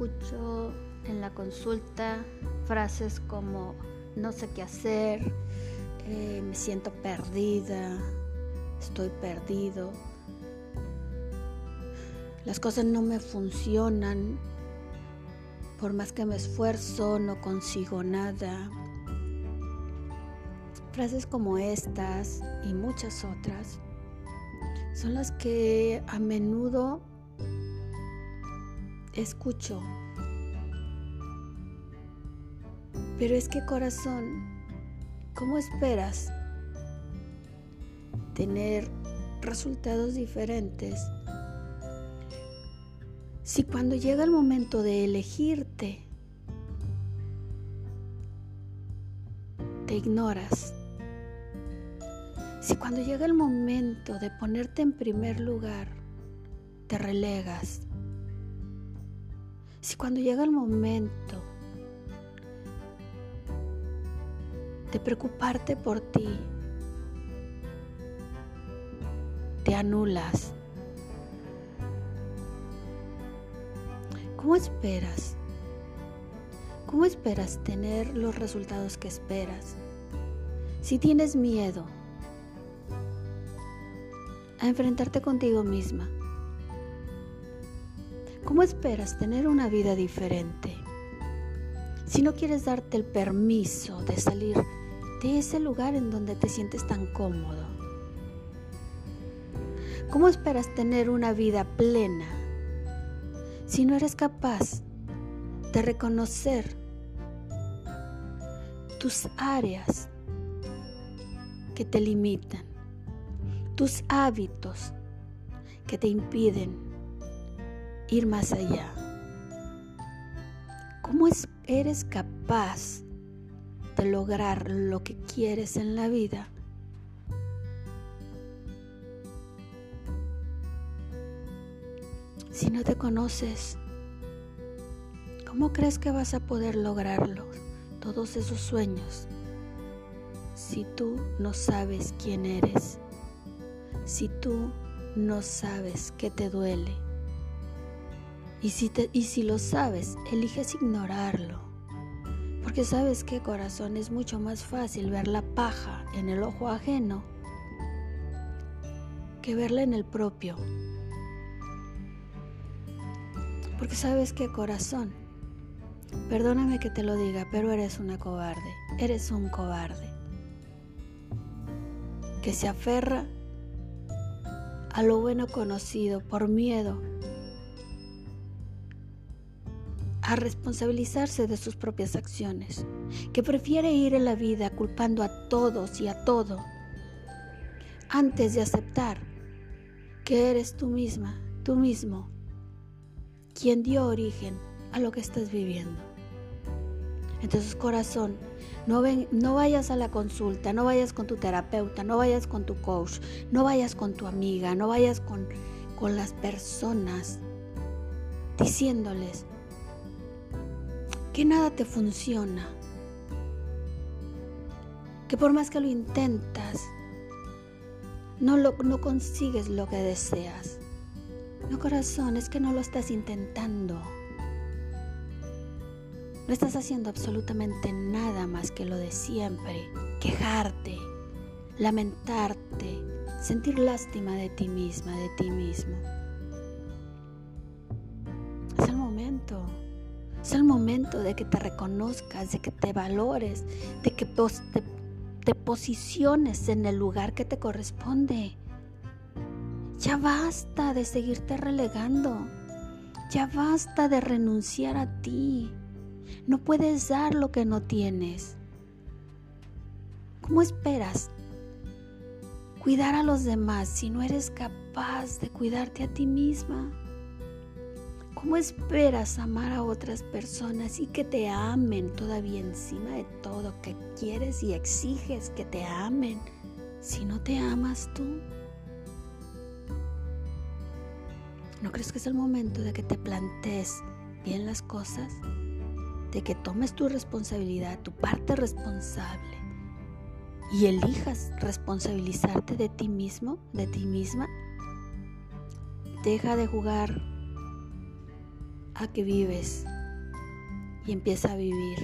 escucho en la consulta frases como no sé qué hacer, eh, me siento perdida, estoy perdido, las cosas no me funcionan, por más que me esfuerzo no consigo nada. Frases como estas y muchas otras son las que a menudo escucho. Pero es que corazón, ¿cómo esperas tener resultados diferentes si cuando llega el momento de elegirte, te ignoras? Si cuando llega el momento de ponerte en primer lugar, te relegas. Si cuando llega el momento de preocuparte por ti, te anulas. ¿Cómo esperas? ¿Cómo esperas tener los resultados que esperas? Si tienes miedo a enfrentarte contigo misma, ¿cómo esperas tener una vida diferente? Si no quieres darte el permiso de salir de ese lugar en donde te sientes tan cómodo, ¿cómo esperas tener una vida plena si no eres capaz de reconocer tus áreas que te limitan, tus hábitos que te impiden ir más allá? ¿Cómo eres capaz de lograr lo que quieres en la vida? Si no te conoces, ¿cómo crees que vas a poder lograrlo? Todos esos sueños. Si tú no sabes quién eres, si tú no sabes qué te duele, y si, lo sabes, eliges ignorarlo. Porque sabes que corazón es mucho más fácil ver la paja en el ojo ajeno que verla en el propio. Porque sabes que corazón, perdóname que te lo diga, pero eres una cobarde, eres un cobarde. Que se aferra a lo bueno conocido por miedo a responsabilizarse de sus propias acciones, que prefiere ir en la vida culpando a todos y a todo, antes de aceptar que eres tú misma, tú mismo, quien dio origen a lo que estás viviendo. Entonces, corazón, no, ven, no vayas a la consulta, no vayas con tu terapeuta, no vayas con tu coach, no vayas con tu amiga, no vayas con, con las personas diciéndoles, que nada te funciona, que por más que lo intentas, no, lo, no consigues lo que deseas. No corazón, es que no lo estás intentando. No estás haciendo absolutamente nada más que lo de siempre. Quejarte, lamentarte, sentir lástima de ti misma, de ti mismo. Es el momento de que te reconozcas, de que te valores, de que te, posiciones en el lugar que te corresponde. Ya basta de seguirte relegando. Ya basta de renunciar a ti. No puedes dar lo que no tienes. ¿Cómo esperas cuidar a los demás si no eres capaz de cuidarte a ti misma? ¿Cómo esperas amar a otras personas y que te amen todavía encima de todo que quieres y exiges que te amen si no te amas tú? ¿No crees que es el momento de que te plantees bien las cosas? De que tomes tu responsabilidad, tu parte responsable y elijas responsabilizarte de ti mismo, de ti misma. Deja de jugar a que vives y empieza a vivir.